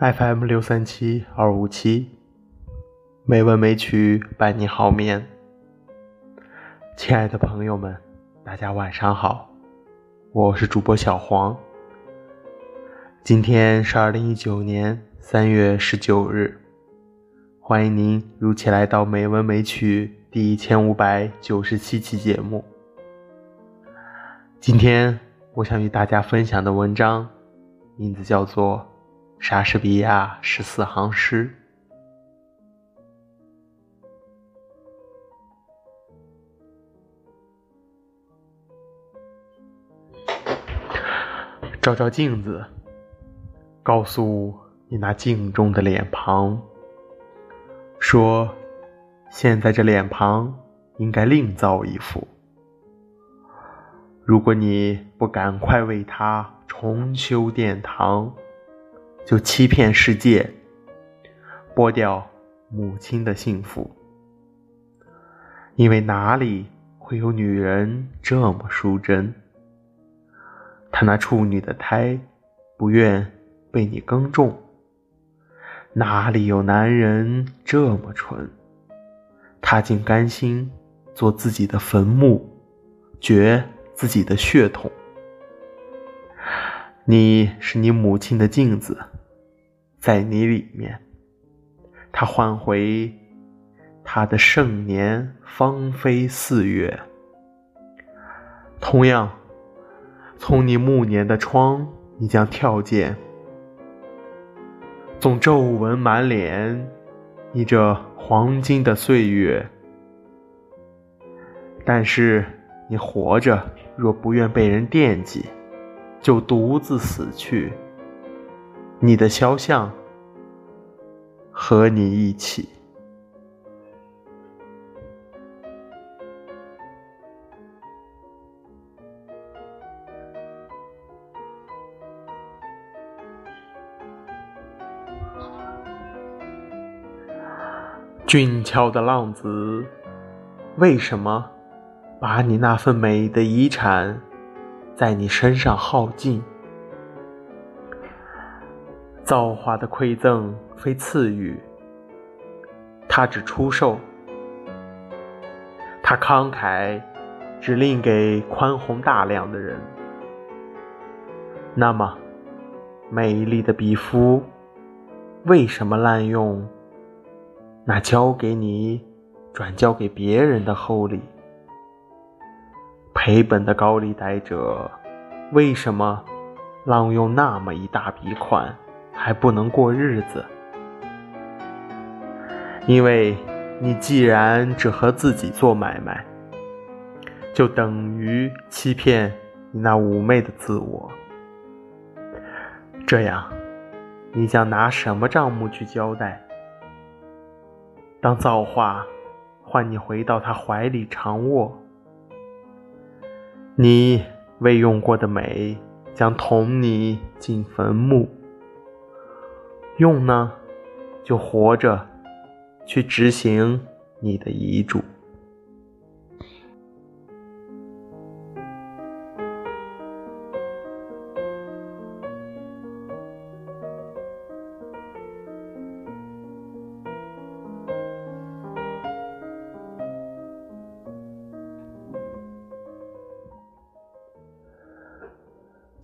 FM 六三七二五七，美文美曲伴你好眠。亲爱的朋友们，大家晚上好，我是主播小黄。今天是二零一九年三月十九日，欢迎您如期来到《美文美曲》第一千五百九十七期节目。今天我想与大家分享的文章，名字叫做。莎士比亚十四行诗。照照镜子，告诉你那镜中的脸庞，说：现在这脸庞应该另造一副。如果你不赶快为他重修殿堂，就欺骗世界，剥掉母亲的幸福，因为哪里会有女人这么淑贞？她那处女的胎不愿被你耕种，哪里有男人这么蠢？他竟甘心做自己的坟墓，掘自己的血统。你是你母亲的镜子。在你里面，他换回他的盛年芳菲四月。同样，从你暮年的窗，你将跳见，总皱纹满脸，你这黄金的岁月。但是你活着，若不愿被人惦记，就独自死去。你的肖像和你一起，俊俏的浪子，为什么把你那份美的遗产在你身上耗尽？造化的馈赠非赐予，他只出售；他慷慨，只吝给宽宏大量的人。那么，美丽的比夫，为什么滥用那交给你转交给别人的厚礼？赔本的高利贷者，为什么浪用那么一大笔款？还不能过日子，因为你既然只和自己做买卖，就等于欺骗你那妩媚的自我。这样，你将拿什么账目去交代？当造化唤你回到他怀里长卧，你未用过的美将同你进坟墓。用呢，就活着，去执行你的遗嘱。